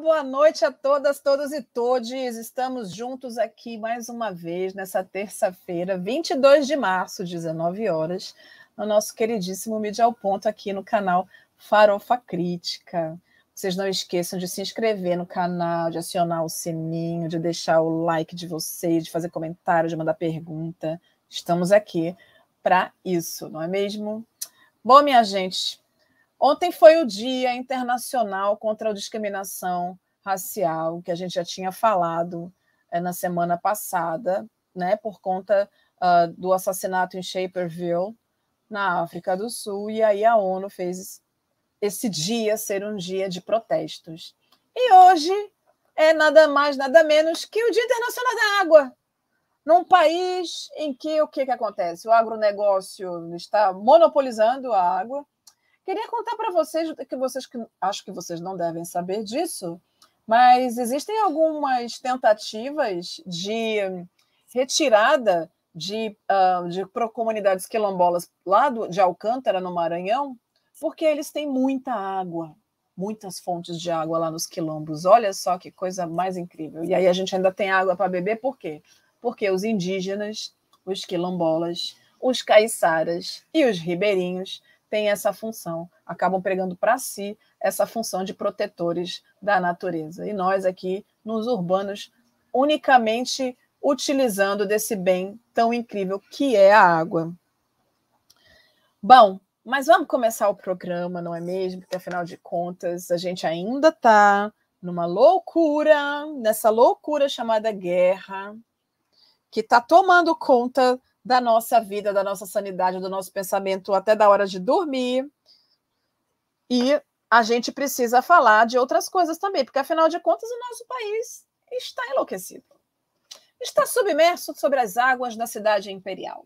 boa noite a todas, todos e todes. Estamos juntos aqui mais uma vez nessa terça-feira, 22 de março, 19 horas, no nosso queridíssimo Mídia ao Ponto aqui no canal Farofa Crítica. Vocês não esqueçam de se inscrever no canal, de acionar o sininho, de deixar o like de vocês, de fazer comentário, de mandar pergunta. Estamos aqui para isso, não é mesmo? Bom, minha gente, ontem foi o Dia Internacional contra a Discriminação Racial, que a gente já tinha falado é, na semana passada, né, por conta uh, do assassinato em Shaperville, na África do Sul, e aí a ONU fez esse dia ser um dia de protestos. E hoje é nada mais, nada menos que o Dia Internacional da Água. Num país em que o que, que acontece? O agronegócio está monopolizando a água. Queria contar para vocês que vocês que acho que vocês não devem saber disso, mas existem algumas tentativas de retirada de, uh, de comunidades quilombolas lá do, de Alcântara, no Maranhão, porque eles têm muita água, muitas fontes de água lá nos quilombos. Olha só que coisa mais incrível. E aí a gente ainda tem água para beber, por quê? Porque os indígenas, os quilombolas, os caiçaras e os ribeirinhos têm essa função, acabam pregando para si essa função de protetores da natureza. E nós aqui, nos urbanos, unicamente utilizando desse bem tão incrível que é a água. Bom, mas vamos começar o programa, não é mesmo? Porque afinal de contas, a gente ainda está numa loucura, nessa loucura chamada guerra, que está tomando conta da nossa vida, da nossa sanidade, do nosso pensamento até da hora de dormir. E a gente precisa falar de outras coisas também, porque afinal de contas o nosso país está enlouquecido. Está submerso sobre as águas da cidade imperial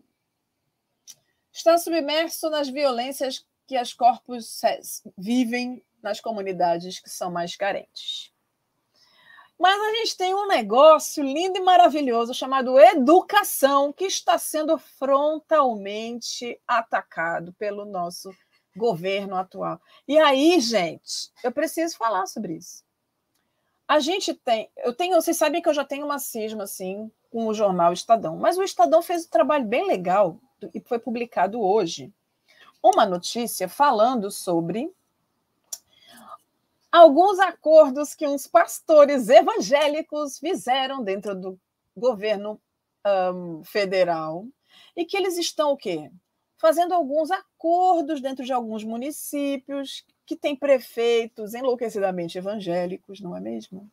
está submerso nas violências que as corpos vivem nas comunidades que são mais carentes. Mas a gente tem um negócio lindo e maravilhoso chamado educação, que está sendo frontalmente atacado pelo nosso governo atual. E aí, gente, eu preciso falar sobre isso. A gente tem, eu tenho, vocês sabem que eu já tenho uma cisma assim com o jornal Estadão, mas o Estadão fez um trabalho bem legal e foi publicado hoje uma notícia falando sobre alguns acordos que uns pastores evangélicos fizeram dentro do governo um, federal e que eles estão o quê? Fazendo alguns acordos dentro de alguns municípios que têm prefeitos enlouquecidamente evangélicos, não é mesmo?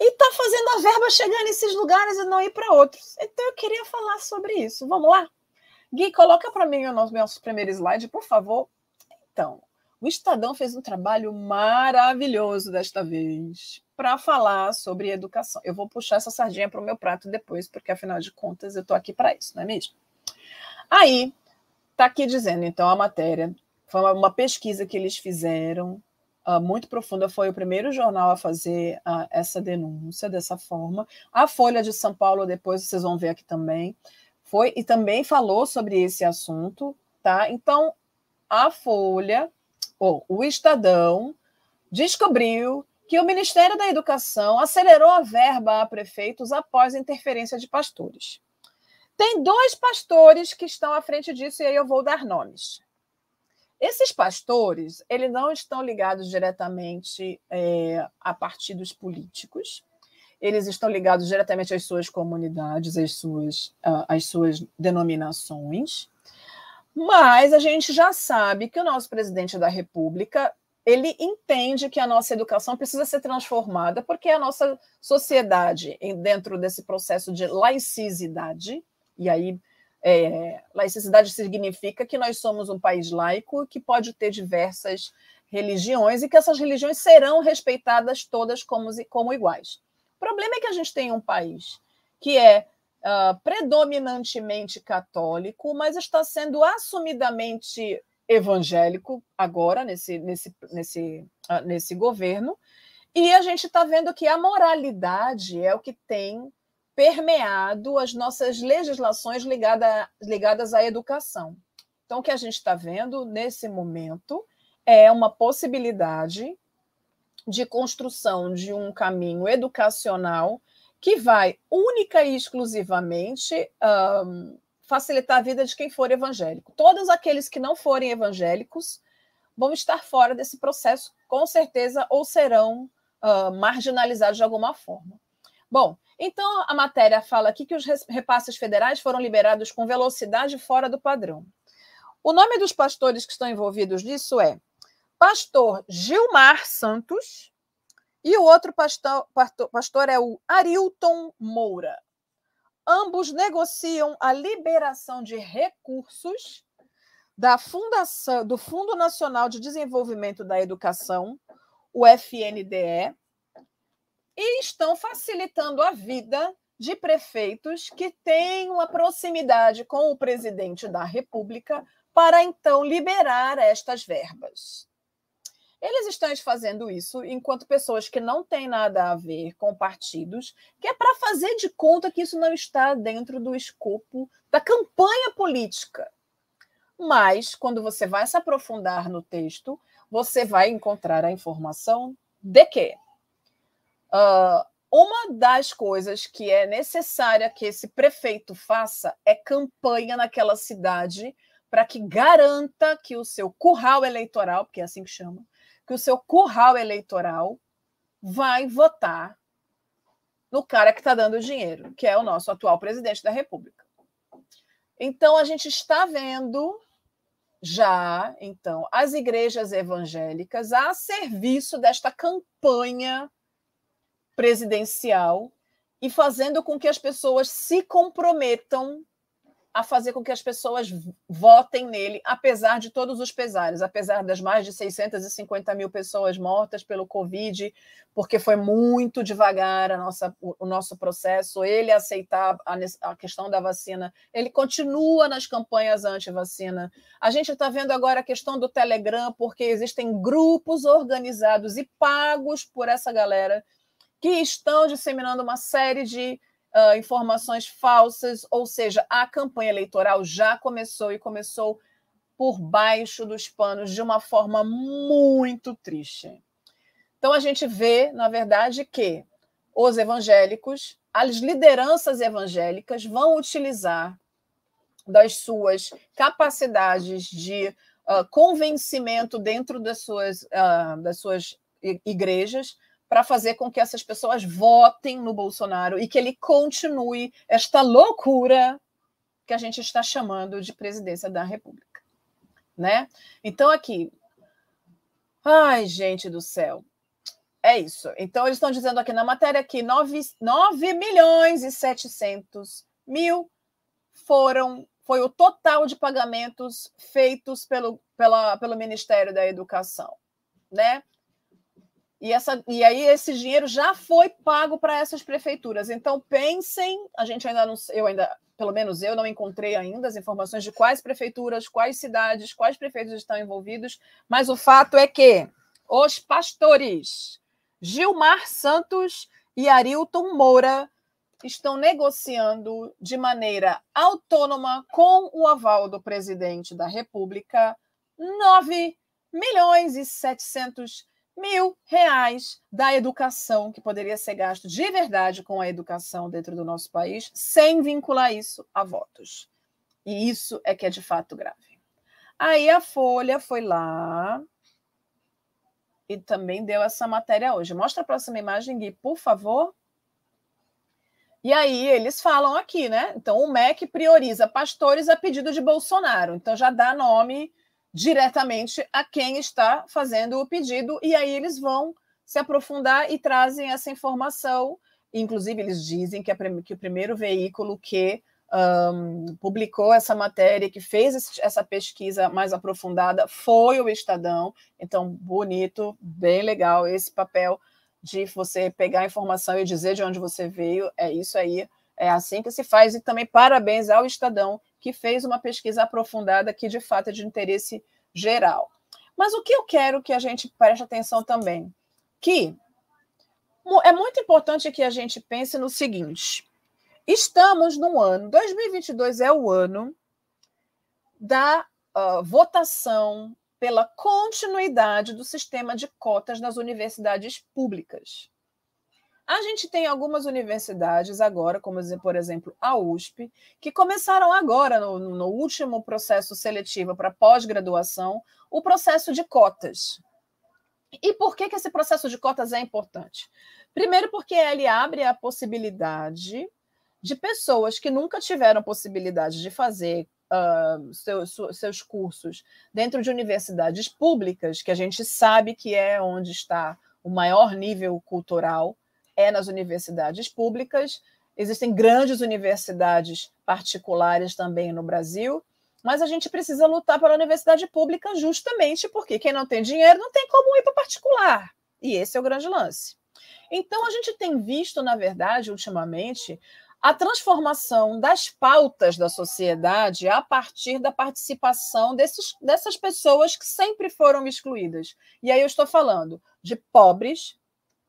e está fazendo a verba chegar nesses lugares e não ir para outros. Então eu queria falar sobre isso. Vamos lá? Gui, coloca para mim o nosso primeiro slide, por favor. Então, o Estadão fez um trabalho maravilhoso desta vez para falar sobre educação. Eu vou puxar essa sardinha para o meu prato depois, porque afinal de contas eu estou aqui para isso, não é mesmo? Aí, está aqui dizendo, então, a matéria. Foi uma pesquisa que eles fizeram uh, muito profunda, foi o primeiro jornal a fazer uh, essa denúncia dessa forma. A Folha de São Paulo, depois vocês vão ver aqui também, foi e também falou sobre esse assunto, tá? Então, a Folha, ou o Estadão, descobriu que o Ministério da Educação acelerou a verba a prefeitos após interferência de pastores. Tem dois pastores que estão à frente disso, e aí eu vou dar nomes. Esses pastores, eles não estão ligados diretamente é, a partidos políticos, eles estão ligados diretamente às suas comunidades, às suas, às suas denominações, mas a gente já sabe que o nosso presidente da República ele entende que a nossa educação precisa ser transformada, porque a nossa sociedade, dentro desse processo de laicidade, e aí é, laicidade significa que nós somos um país laico que pode ter diversas religiões e que essas religiões serão respeitadas todas como, como iguais. O problema é que a gente tem um país que é uh, predominantemente católico, mas está sendo assumidamente evangélico agora nesse, nesse, nesse, uh, nesse governo, e a gente está vendo que a moralidade é o que tem permeado as nossas legislações ligada, ligadas à educação. Então, o que a gente está vendo nesse momento é uma possibilidade de construção de um caminho educacional que vai única e exclusivamente um, facilitar a vida de quem for evangélico. Todos aqueles que não forem evangélicos vão estar fora desse processo, com certeza, ou serão uh, marginalizados de alguma forma. Bom, então a matéria fala aqui que os repasses federais foram liberados com velocidade fora do padrão. O nome dos pastores que estão envolvidos nisso é Pastor Gilmar Santos e o outro pastor, pastor, é o Arilton Moura. Ambos negociam a liberação de recursos da Fundação do Fundo Nacional de Desenvolvimento da Educação, o FNDE, e estão facilitando a vida de prefeitos que têm uma proximidade com o presidente da República para então liberar estas verbas. Eles estão fazendo isso enquanto pessoas que não têm nada a ver com partidos, que é para fazer de conta que isso não está dentro do escopo da campanha política. Mas, quando você vai se aprofundar no texto, você vai encontrar a informação de que uh, uma das coisas que é necessária que esse prefeito faça é campanha naquela cidade para que garanta que o seu curral eleitoral, porque é assim que chama, que o seu curral eleitoral vai votar no cara que está dando dinheiro, que é o nosso atual presidente da República. Então, a gente está vendo já, então, as igrejas evangélicas a serviço desta campanha presidencial e fazendo com que as pessoas se comprometam a fazer com que as pessoas votem nele, apesar de todos os pesares, apesar das mais de 650 mil pessoas mortas pelo Covid, porque foi muito devagar a nossa, o nosso processo, ele aceitar a, a questão da vacina, ele continua nas campanhas anti-vacina. A gente está vendo agora a questão do Telegram, porque existem grupos organizados e pagos por essa galera que estão disseminando uma série de uh, informações falsas, ou seja, a campanha eleitoral já começou e começou por baixo dos panos de uma forma muito triste. Então a gente vê, na verdade, que os evangélicos, as lideranças evangélicas vão utilizar das suas capacidades de uh, convencimento dentro das suas, uh, das suas igrejas para fazer com que essas pessoas votem no Bolsonaro e que ele continue esta loucura que a gente está chamando de presidência da República, né? Então aqui, ai gente do céu, é isso. Então eles estão dizendo aqui na matéria que 9, 9 milhões e 700 mil foram foi o total de pagamentos feitos pelo, pela, pelo Ministério da Educação, né? E, essa, e aí esse dinheiro já foi pago para essas prefeituras. Então pensem, a gente ainda não, eu ainda, pelo menos eu não encontrei ainda as informações de quais prefeituras, quais cidades, quais prefeitos estão envolvidos, mas o fato é que os pastores Gilmar Santos e Arilton Moura estão negociando de maneira autônoma com o aval do presidente da República 9 milhões e 700 mil reais da educação que poderia ser gasto de verdade com a educação dentro do nosso país, sem vincular isso a votos. E isso é que é de fato grave. Aí a Folha foi lá e também deu essa matéria hoje. Mostra a próxima imagem, Gui, por favor. E aí eles falam aqui, né? Então o MEC prioriza pastores a pedido de Bolsonaro. Então já dá nome diretamente a quem está fazendo o pedido, e aí eles vão se aprofundar e trazem essa informação. Inclusive, eles dizem que, a, que o primeiro veículo que um, publicou essa matéria, que fez essa pesquisa mais aprofundada, foi o Estadão. Então, bonito, bem legal esse papel de você pegar a informação e dizer de onde você veio. É isso aí, é assim que se faz. E também parabéns ao Estadão, que fez uma pesquisa aprofundada que de fato é de interesse geral. Mas o que eu quero que a gente preste atenção também, que é muito importante que a gente pense no seguinte: estamos no ano 2022 é o ano da uh, votação pela continuidade do sistema de cotas nas universidades públicas. A gente tem algumas universidades agora, como por exemplo a USP, que começaram agora, no, no último processo seletivo para pós-graduação, o processo de cotas. E por que, que esse processo de cotas é importante? Primeiro, porque ele abre a possibilidade de pessoas que nunca tiveram possibilidade de fazer uh, seus, seus cursos dentro de universidades públicas, que a gente sabe que é onde está o maior nível cultural, é nas universidades públicas. Existem grandes universidades particulares também no Brasil, mas a gente precisa lutar pela universidade pública justamente porque quem não tem dinheiro não tem como ir para particular. E esse é o grande lance. Então, a gente tem visto, na verdade, ultimamente, a transformação das pautas da sociedade a partir da participação desses, dessas pessoas que sempre foram excluídas. E aí eu estou falando de pobres,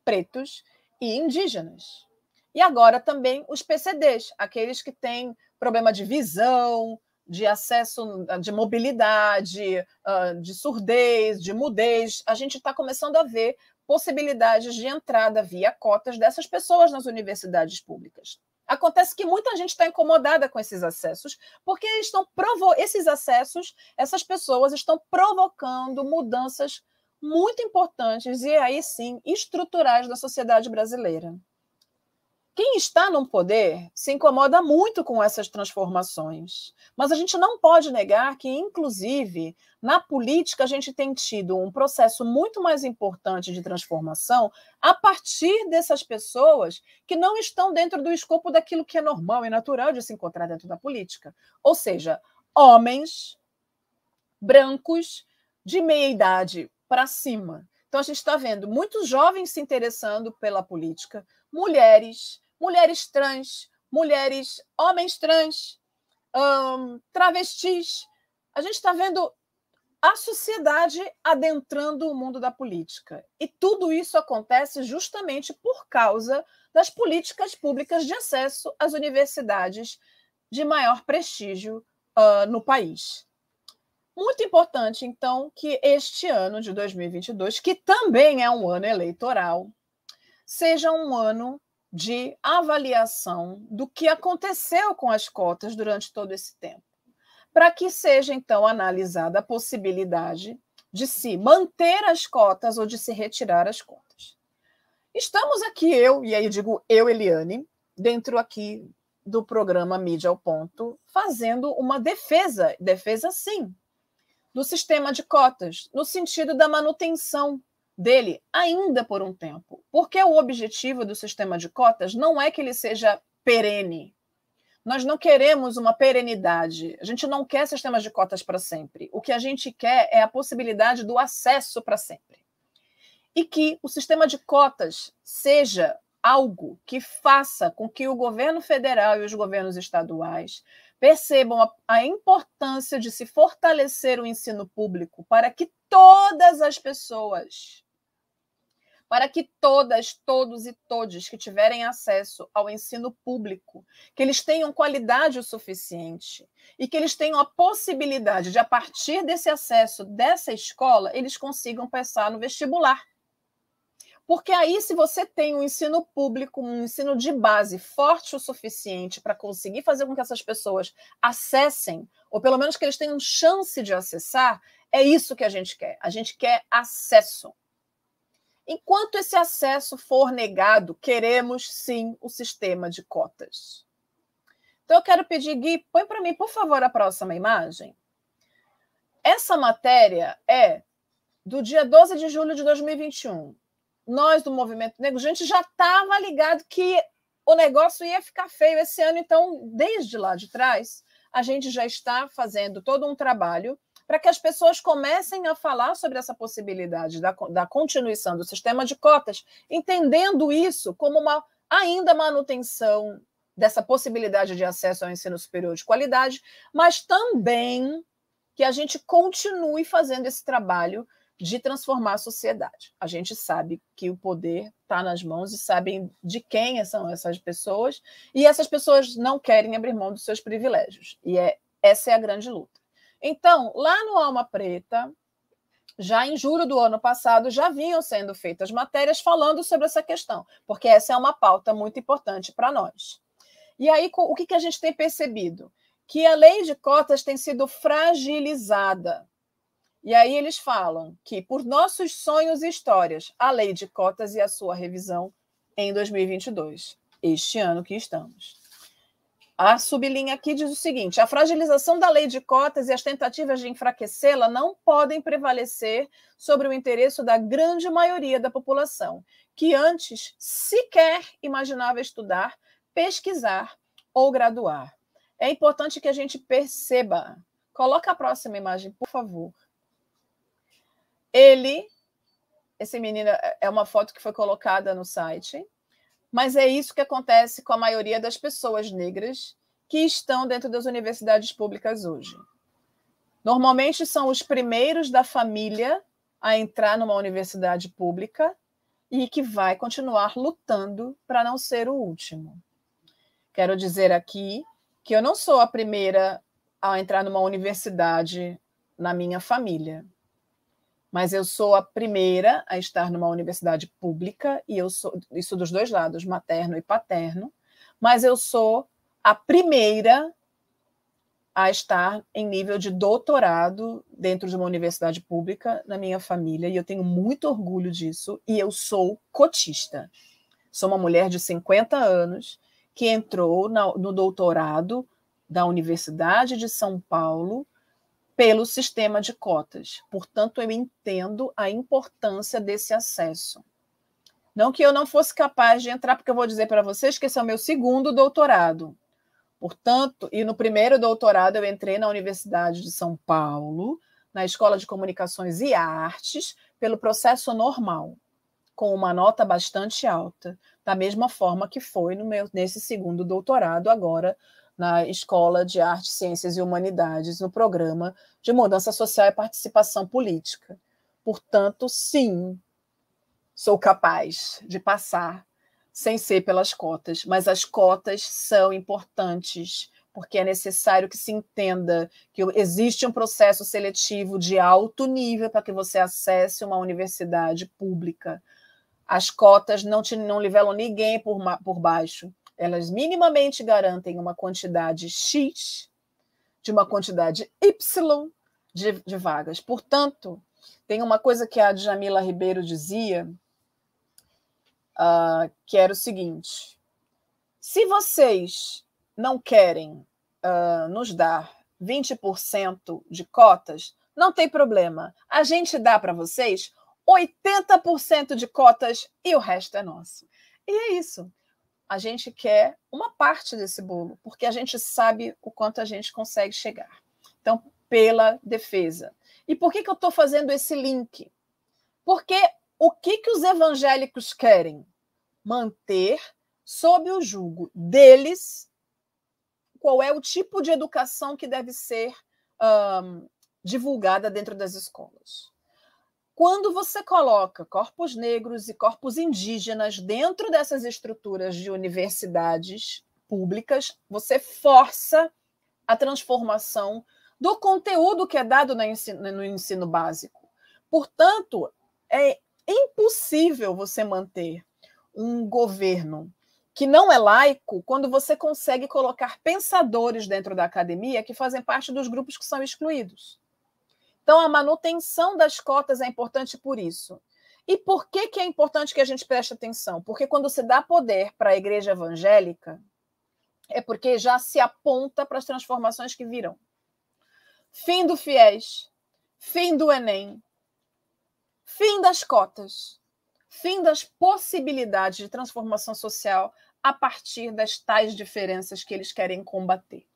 pretos e indígenas. E agora também os PCDs, aqueles que têm problema de visão, de acesso, de mobilidade, ah, de surdez, de mudez. A gente está começando a ver possibilidades de entrada via cotas dessas pessoas nas universidades públicas. Acontece que muita gente está incomodada com esses acessos, porque estão provo esses acessos, essas pessoas estão provocando mudanças muito importantes e aí sim estruturais da sociedade brasileira. Quem está no poder se incomoda muito com essas transformações, mas a gente não pode negar que, inclusive, na política, a gente tem tido um processo muito mais importante de transformação a partir dessas pessoas que não estão dentro do escopo daquilo que é normal e natural de se encontrar dentro da política. Ou seja, homens brancos de meia idade para cima. Então, a gente está vendo muitos jovens se interessando pela política, mulheres mulheres trans, mulheres, homens trans, um, travestis. A gente está vendo a sociedade adentrando o mundo da política. E tudo isso acontece justamente por causa das políticas públicas de acesso às universidades de maior prestígio uh, no país. Muito importante, então, que este ano de 2022, que também é um ano eleitoral, seja um ano de avaliação do que aconteceu com as cotas durante todo esse tempo, para que seja então analisada a possibilidade de se manter as cotas ou de se retirar as cotas. Estamos aqui eu, e aí digo eu, Eliane, dentro aqui do programa Mídia ao Ponto, fazendo uma defesa, defesa sim, do sistema de cotas, no sentido da manutenção dele ainda por um tempo. Porque o objetivo do sistema de cotas não é que ele seja perene. Nós não queremos uma perenidade. A gente não quer sistemas de cotas para sempre. O que a gente quer é a possibilidade do acesso para sempre. E que o sistema de cotas seja algo que faça com que o governo federal e os governos estaduais percebam a, importância de se fortalecer o ensino público para que todas as pessoas para que todas, todos e todes que tiverem acesso ao ensino público, que eles tenham qualidade o suficiente e que eles tenham a possibilidade de, a partir desse acesso dessa escola, eles consigam passar no vestibular. Porque aí, se você tem um ensino público, um ensino de base forte o suficiente para conseguir fazer com que essas pessoas acessem, ou pelo menos que eles tenham chance de acessar, é isso que a gente quer. A gente quer acesso. Enquanto esse acesso for negado, queremos sim o sistema de cotas. Então, eu quero pedir, Gui, põe para mim, por favor, a próxima imagem. Essa matéria é do dia 12 de julho de 2021. Nós, do Movimento Negro, a gente já estava ligado que o negócio ia ficar feio esse ano, então, desde lá de trás, a gente já está fazendo todo um trabalho para que as pessoas comecem a falar sobre essa possibilidade da, da continuação do sistema de cotas, entendendo isso como uma ainda manutenção dessa possibilidade de acesso ao ensino superior de qualidade, mas também que a gente continue fazendo esse trabalho de transformar a sociedade. A gente sabe que o poder está nas mãos e sabem de quem são essas pessoas, e essas pessoas não querem abrir mão dos seus privilégios. E é, essa é a grande luta. Então, lá no Alma Preta, já em julho do ano passado, já vinham sendo feitas matérias falando sobre essa questão, porque essa é uma pauta muito importante para nós. E aí, o que, que a gente tem percebido? Que a lei de cotas tem sido fragilizada. E aí eles falam que, por nossos sonhos e histórias, a lei de cotas e a sua revisão em 2022, este ano que estamos. A sublinha aqui diz o seguinte: a fragilização da lei de cotas e as tentativas de enfraquecê-la não podem prevalecer sobre o interesse da grande maioria da população, que antes sequer imaginava estudar, pesquisar ou graduar. É importante que a gente perceba. Coloca a próxima imagem, por favor. Ele, esse menino, é uma foto que foi colocada no site. Mas é isso que acontece com a maioria das pessoas negras que estão dentro das universidades públicas hoje. Normalmente são os primeiros da família a entrar numa universidade pública e que vai continuar lutando para não ser o último. Quero dizer aqui que eu não sou a primeira a entrar numa universidade na minha família mas eu sou a primeira a estar numa universidade pública e eu sou isso dos dois lados, materno e paterno, mas eu sou a primeira a estar em nível de doutorado dentro de uma universidade pública na minha família e eu tenho muito orgulho disso e eu sou cotista. Sou uma mulher de 50 anos que entrou no doutorado da Universidade de São Paulo pelo sistema de cotas. Portanto, eu entendo a importância desse acesso. Não que eu não fosse capaz de entrar, porque eu vou dizer para vocês que esse é o meu segundo doutorado. Portanto, e no primeiro doutorado eu entrei na Universidade de São Paulo, na Escola de Comunicações e Artes, pelo processo normal, com uma nota bastante alta, da mesma forma que foi no meu, nesse segundo doutorado, agora na Escola de Artes, Ciências e Humanidades, no programa de Mudança Social e Participação Política. Portanto, sim, sou capaz de passar sem ser pelas cotas, mas as cotas são importantes porque é necessário que se entenda que existe um processo seletivo de alto nível para que você acesse uma universidade pública. As cotas não, te, não nivelam ninguém por, por baixo elas minimamente garantem uma quantidade X de uma quantidade Y de, de vagas. Portanto, tem uma coisa que a Djamila Ribeiro dizia, uh, que era o seguinte: se vocês não querem uh, nos dar 20% de cotas, não tem problema. A gente dá para vocês 80% de cotas e o resto é nosso. E é isso a gente quer uma parte desse bolo, porque a gente sabe o quanto a gente consegue chegar. Então, pela defesa. E por que, que eu estou fazendo esse link? Porque o que, que os evangélicos querem? Manter sob o jugo deles qual é o tipo de educação que deve ser um, divulgada dentro das escolas. Quando você coloca corpos negros e corpos indígenas dentro dessas estruturas de universidades públicas, você força a transformação do conteúdo que é dado no ensino, no ensino básico. Portanto, é impossível você manter um governo que não é laico quando você consegue colocar pensadores dentro da academia que fazem parte dos grupos que são excluídos. Então, a manutenção das cotas é importante por isso. E por que, que é importante que a gente preste atenção? Porque quando se dá poder para a igreja evangélica, é porque já se aponta para as transformações que virão. Fim do fiéis, fim do Enem, fim das cotas, fim das possibilidades de transformação social a partir das tais diferenças que eles querem combater.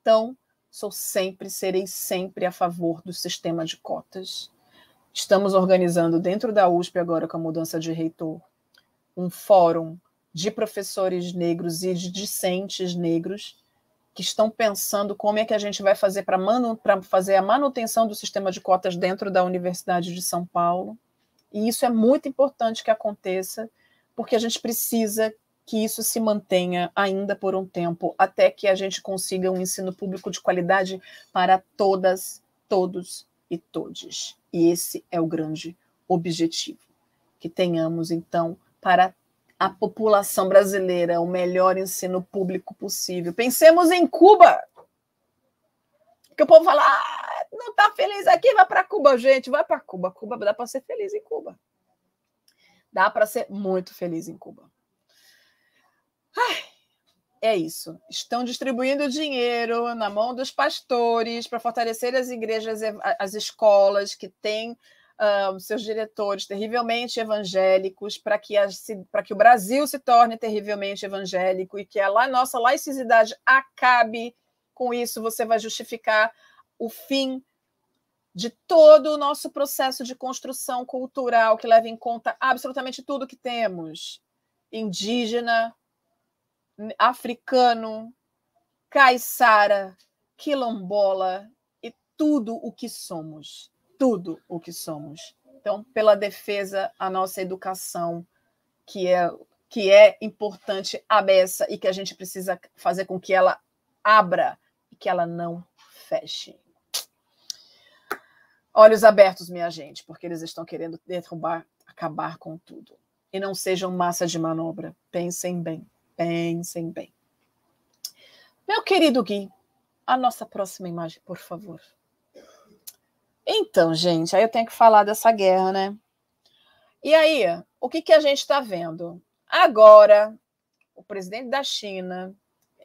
Então, sou sempre, serei sempre a favor do sistema de cotas. Estamos organizando dentro da USP, agora com a mudança de reitor, um fórum de professores negros e de discentes negros que estão pensando como é que a gente vai fazer para fazer a manutenção do sistema de cotas dentro da Universidade de São Paulo. E isso é muito importante que aconteça, porque a gente precisa que isso se mantenha ainda por um tempo, até que a gente consiga um ensino público de qualidade para todas, todos e todes. E esse é o grande objetivo. Que tenhamos, então, para a população brasileira o melhor ensino público possível. Pensemos em Cuba. Que o povo fala, ah, não está feliz aqui, vai para Cuba, gente, vai para Cuba. Cuba dá para ser feliz em Cuba. Dá para ser muito feliz em Cuba. Ai, é isso. Estão distribuindo dinheiro na mão dos pastores para fortalecer as igrejas, as escolas que têm uh, seus diretores terrivelmente evangélicos, para que, que o Brasil se torne terrivelmente evangélico e que a nossa laicidade acabe com isso. Você vai justificar o fim de todo o nosso processo de construção cultural que leva em conta absolutamente tudo que temos indígena, africano, caiçara, quilombola e tudo o que somos. Tudo o que somos. Então, pela defesa à nossa educação, que é, que é importante a beça e que a gente precisa fazer com que ela abra e que ela não feche. Olhos abertos, minha gente, porque eles estão querendo derrubar, acabar com tudo. E não sejam massa de manobra. Pensem bem. Pensem bem. Meu querido Gui, a nossa próxima imagem, por favor. Então, gente, aí eu tenho que falar dessa guerra, né? E aí, o que, que a gente está vendo? Agora, o presidente da China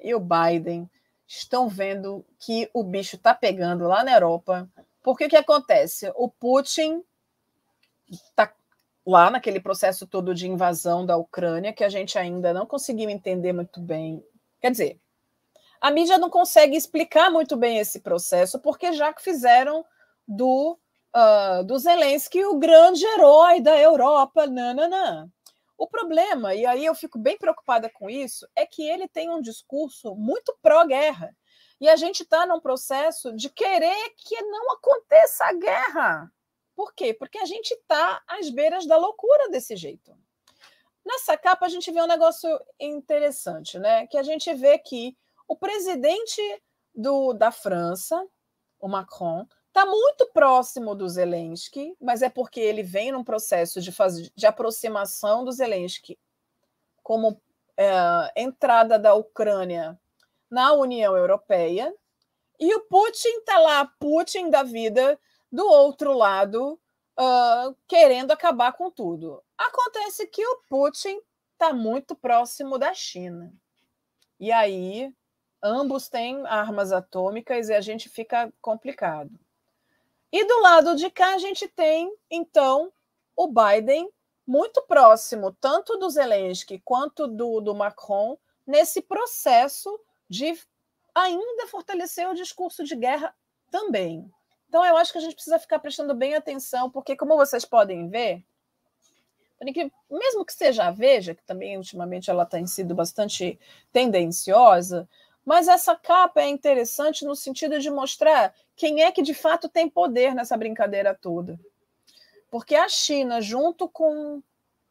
e o Biden estão vendo que o bicho está pegando lá na Europa. Porque o que acontece? O Putin está lá naquele processo todo de invasão da Ucrânia, que a gente ainda não conseguiu entender muito bem. Quer dizer, a mídia não consegue explicar muito bem esse processo, porque já fizeram do, uh, do Zelensky o grande herói da Europa. Nananã. O problema, e aí eu fico bem preocupada com isso, é que ele tem um discurso muito pró-guerra. E a gente está num processo de querer que não aconteça a guerra. Por quê? Porque a gente está às beiras da loucura desse jeito. Nessa capa a gente vê um negócio interessante, né? Que a gente vê que o presidente do, da França, o Macron, está muito próximo do Zelensky, mas é porque ele vem num processo de, faz, de aproximação do Zelensky como é, entrada da Ucrânia na União Europeia, e o Putin está lá, Putin da vida, do outro lado, uh, querendo acabar com tudo. Acontece que o Putin está muito próximo da China. E aí, ambos têm armas atômicas e a gente fica complicado. E do lado de cá, a gente tem, então, o Biden muito próximo, tanto do Zelensky quanto do, do Macron, nesse processo de ainda fortalecer o discurso de guerra também. Então, eu acho que a gente precisa ficar prestando bem atenção, porque, como vocês podem ver, mesmo que seja a Veja, que também ultimamente ela tem sido bastante tendenciosa, mas essa capa é interessante no sentido de mostrar quem é que de fato tem poder nessa brincadeira toda. Porque a China, junto com,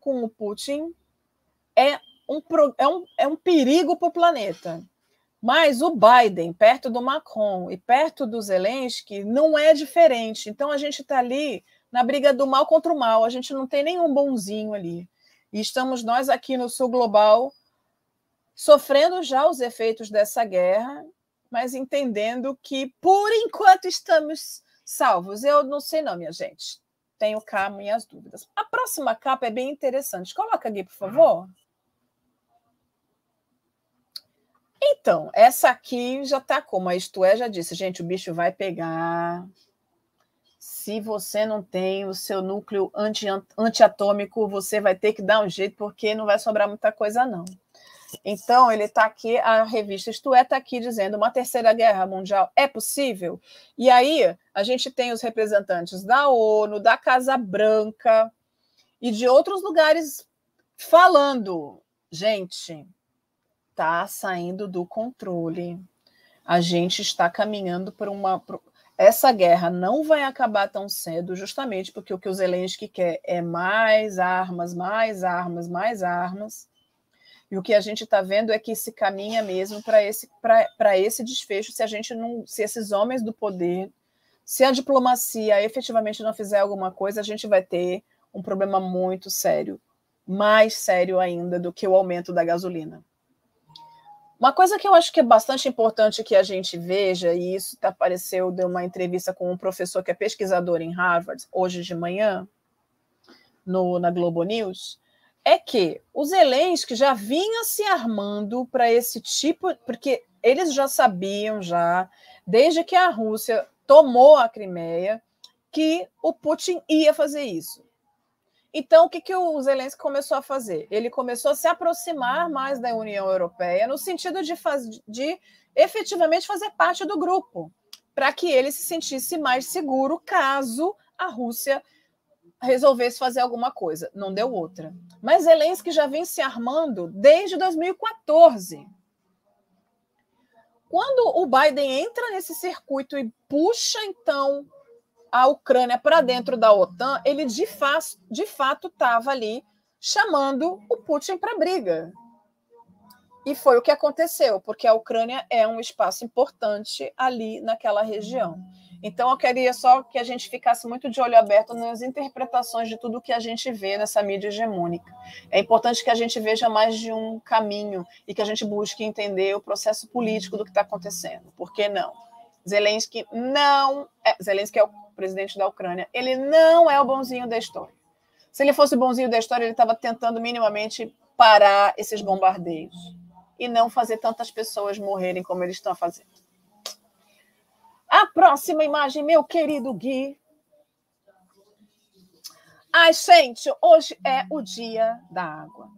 com o Putin, é um, é um, é um perigo para o planeta. Mas o Biden, perto do Macron e perto do Zelensky, não é diferente. Então a gente está ali na briga do mal contra o mal. A gente não tem nenhum bonzinho ali. E estamos nós aqui no Sul Global sofrendo já os efeitos dessa guerra, mas entendendo que, por enquanto, estamos salvos. Eu não sei, não, minha gente. Tenho cá minhas dúvidas. A próxima capa é bem interessante. Coloca aqui, por favor. Então, essa aqui já está como a Isto é já disse, gente, o bicho vai pegar. Se você não tem o seu núcleo anti, antiatômico, você vai ter que dar um jeito, porque não vai sobrar muita coisa, não. Então, ele está aqui, a revista Isto é está aqui dizendo uma terceira guerra mundial é possível? E aí, a gente tem os representantes da ONU, da Casa Branca e de outros lugares falando, gente, está saindo do controle. A gente está caminhando por uma. Essa guerra não vai acabar tão cedo, justamente porque o que o Zelensky quer é mais armas, mais armas, mais armas. E o que a gente está vendo é que se caminha mesmo para esse, esse desfecho se a gente não. se esses homens do poder se a diplomacia efetivamente não fizer alguma coisa, a gente vai ter um problema muito sério, mais sério ainda do que o aumento da gasolina. Uma coisa que eu acho que é bastante importante que a gente veja, e isso tá, apareceu de uma entrevista com um professor que é pesquisador em Harvard, hoje de manhã, no, na Globo News, é que os Zelensky já vinha se armando para esse tipo, porque eles já sabiam já, desde que a Rússia tomou a Crimeia, que o Putin ia fazer isso. Então, o que, que o Zelensky começou a fazer? Ele começou a se aproximar mais da União Europeia, no sentido de, faz, de efetivamente fazer parte do grupo, para que ele se sentisse mais seguro caso a Rússia resolvesse fazer alguma coisa. Não deu outra. Mas Zelensky já vem se armando desde 2014. Quando o Biden entra nesse circuito e puxa, então, a Ucrânia para dentro da OTAN, ele de, fa de fato estava ali chamando o Putin para briga. E foi o que aconteceu, porque a Ucrânia é um espaço importante ali naquela região. Então, eu queria só que a gente ficasse muito de olho aberto nas interpretações de tudo que a gente vê nessa mídia hegemônica. É importante que a gente veja mais de um caminho e que a gente busque entender o processo político do que está acontecendo. Por que não? Zelensky não. É, Zelensky é o presidente da Ucrânia. Ele não é o bonzinho da história. Se ele fosse o bonzinho da história, ele estava tentando minimamente parar esses bombardeios e não fazer tantas pessoas morrerem como eles estão fazendo. A próxima imagem, meu querido Gui. Ai, gente, hoje é o dia da água.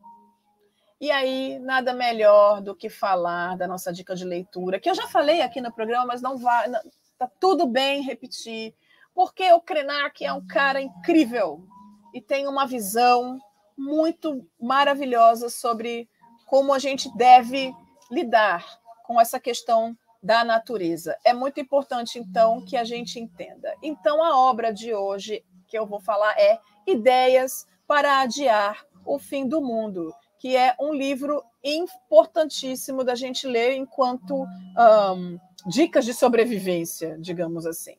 E aí, nada melhor do que falar da nossa dica de leitura, que eu já falei aqui no programa, mas não vai. Não, tá tudo bem repetir, porque o Krenak é um cara incrível e tem uma visão muito maravilhosa sobre como a gente deve lidar com essa questão da natureza. É muito importante, então, que a gente entenda. Então, a obra de hoje que eu vou falar é Ideias para Adiar o Fim do Mundo, que é um livro importantíssimo da gente ler enquanto um, dicas de sobrevivência, digamos assim.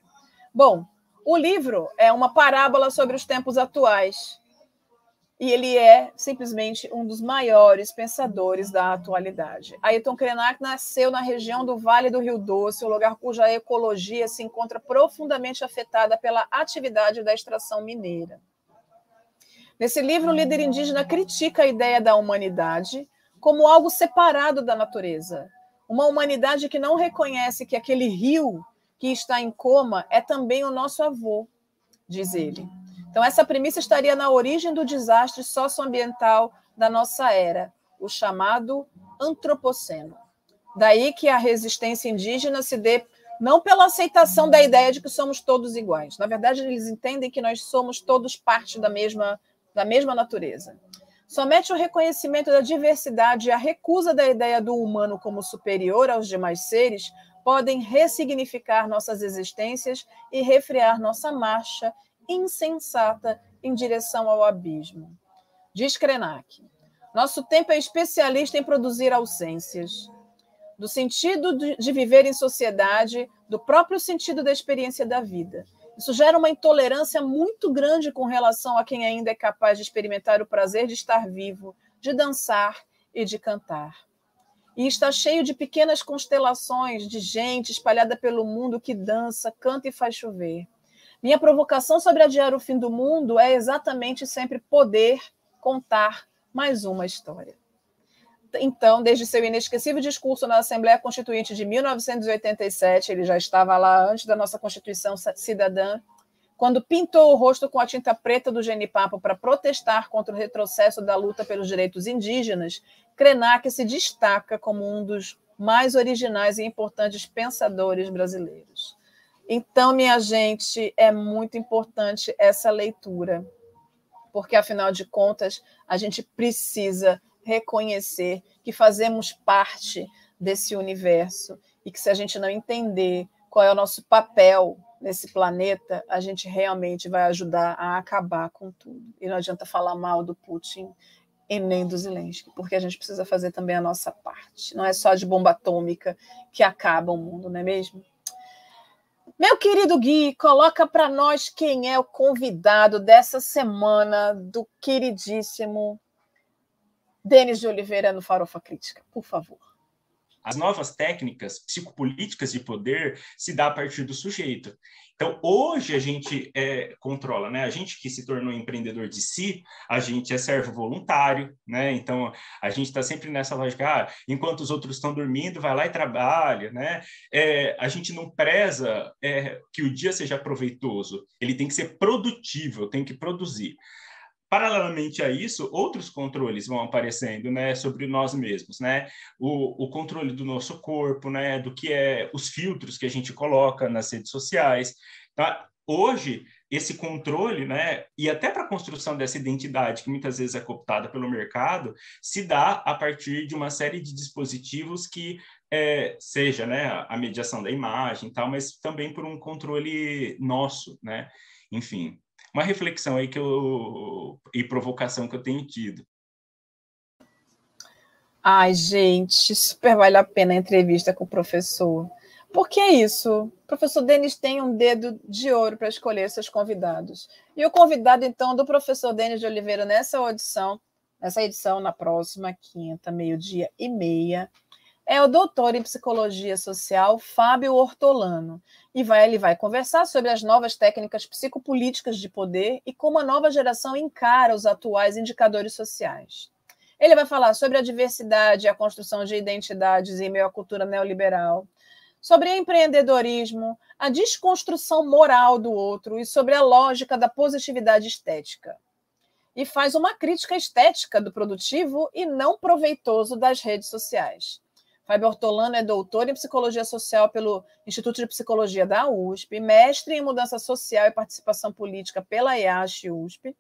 Bom, o livro é uma parábola sobre os tempos atuais e ele é simplesmente um dos maiores pensadores da atualidade. Ayrton Krenak nasceu na região do Vale do Rio Doce, um lugar cuja ecologia se encontra profundamente afetada pela atividade da extração mineira. Nesse livro, o líder indígena critica a ideia da humanidade como algo separado da natureza, uma humanidade que não reconhece que aquele rio que está em coma é também o nosso avô, diz ele. Então, essa premissa estaria na origem do desastre socioambiental da nossa era, o chamado antropoceno. Daí que a resistência indígena se dê não pela aceitação da ideia de que somos todos iguais. Na verdade, eles entendem que nós somos todos parte da mesma, da mesma natureza. Somente o reconhecimento da diversidade e a recusa da ideia do humano como superior aos demais seres podem ressignificar nossas existências e refrear nossa marcha insensata em direção ao abismo. Diz Krenak: Nosso tempo é especialista em produzir ausências, do sentido de viver em sociedade, do próprio sentido da experiência da vida. Isso gera uma intolerância muito grande com relação a quem ainda é capaz de experimentar o prazer de estar vivo, de dançar e de cantar. E está cheio de pequenas constelações de gente espalhada pelo mundo que dança, canta e faz chover. Minha provocação sobre adiar o fim do mundo é exatamente sempre poder contar mais uma história. Então, desde seu inesquecível discurso na Assembleia Constituinte de 1987, ele já estava lá antes da nossa Constituição Cidadã, quando pintou o rosto com a tinta preta do genipapo para protestar contra o retrocesso da luta pelos direitos indígenas, Krenak se destaca como um dos mais originais e importantes pensadores brasileiros. Então, minha gente, é muito importante essa leitura, porque afinal de contas, a gente precisa reconhecer que fazemos parte desse universo e que se a gente não entender qual é o nosso papel nesse planeta, a gente realmente vai ajudar a acabar com tudo. E não adianta falar mal do Putin e nem do Zelensky, porque a gente precisa fazer também a nossa parte. Não é só de bomba atômica que acaba o mundo, não é mesmo? Meu querido Gui, coloca para nós quem é o convidado dessa semana do queridíssimo Denis de Oliveira no Farofa Crítica, por favor. As novas técnicas psicopolíticas de poder se dá a partir do sujeito. Então, hoje a gente é, controla, né? A gente que se tornou empreendedor de si, a gente é servo voluntário, né? Então, a gente está sempre nessa lógica, ah, enquanto os outros estão dormindo, vai lá e trabalha, né? É, a gente não preza é, que o dia seja proveitoso, ele tem que ser produtivo, tem que produzir. Paralelamente a isso, outros controles vão aparecendo, né, sobre nós mesmos, né? O, o, controle do nosso corpo, né, do que é os filtros que a gente coloca nas redes sociais. Tá? Hoje, esse controle, né, e até para a construção dessa identidade, que muitas vezes é cooptada pelo mercado, se dá a partir de uma série de dispositivos que é, seja, né, a mediação da imagem tal, mas também por um controle nosso, né? Enfim, uma reflexão aí que eu e provocação que eu tenho tido. Ai, gente, super vale a pena a entrevista com o professor. Porque é isso. O professor Denis tem um dedo de ouro para escolher seus convidados. E o convidado, então, do professor Denis de Oliveira nessa audição, nessa edição, na próxima quinta, meio-dia e meia, é o doutor em psicologia social Fábio Ortolano. E vai, ele vai conversar sobre as novas técnicas psicopolíticas de poder e como a nova geração encara os atuais indicadores sociais. Ele vai falar sobre a diversidade e a construção de identidades em meio à cultura neoliberal, sobre empreendedorismo, a desconstrução moral do outro e sobre a lógica da positividade estética. E faz uma crítica estética do produtivo e não proveitoso das redes sociais. Fábio Ortolano é doutor em psicologia social pelo Instituto de Psicologia da USP, mestre em mudança social e participação política pela IASH USP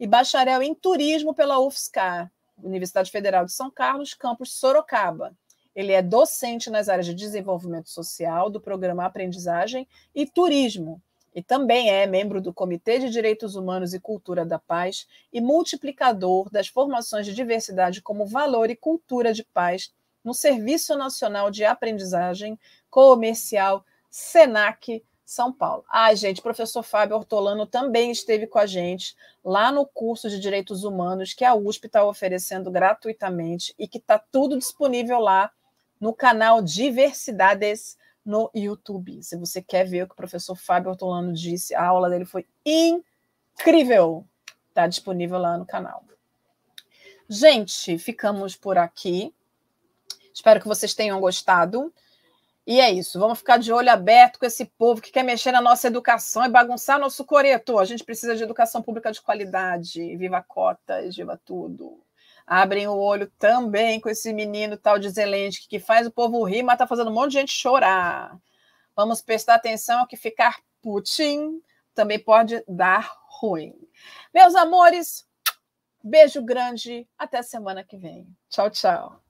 e bacharel em turismo pela UFSCar, Universidade Federal de São Carlos, campus Sorocaba. Ele é docente nas áreas de desenvolvimento social, do programa Aprendizagem e Turismo, e também é membro do Comitê de Direitos Humanos e Cultura da Paz e multiplicador das formações de diversidade como valor e cultura de paz no Serviço Nacional de Aprendizagem Comercial, SENAC, São Paulo. Ah, gente, professor Fábio Ortolano também esteve com a gente lá no curso de Direitos Humanos que a USP está oferecendo gratuitamente e que está tudo disponível lá no canal Diversidades no YouTube. Se você quer ver o que o professor Fábio Ortolano disse, a aula dele foi incrível. Está disponível lá no canal. Gente, ficamos por aqui. Espero que vocês tenham gostado. E é isso, vamos ficar de olho aberto com esse povo que quer mexer na nossa educação e bagunçar nosso coreto. A gente precisa de educação pública de qualidade. Viva cotas, viva tudo. Abrem o olho também com esse menino tal de Zelensky que faz o povo rir, mas está fazendo um monte de gente chorar. Vamos prestar atenção que ficar Putin também pode dar ruim. Meus amores, beijo grande, até semana que vem. Tchau, tchau.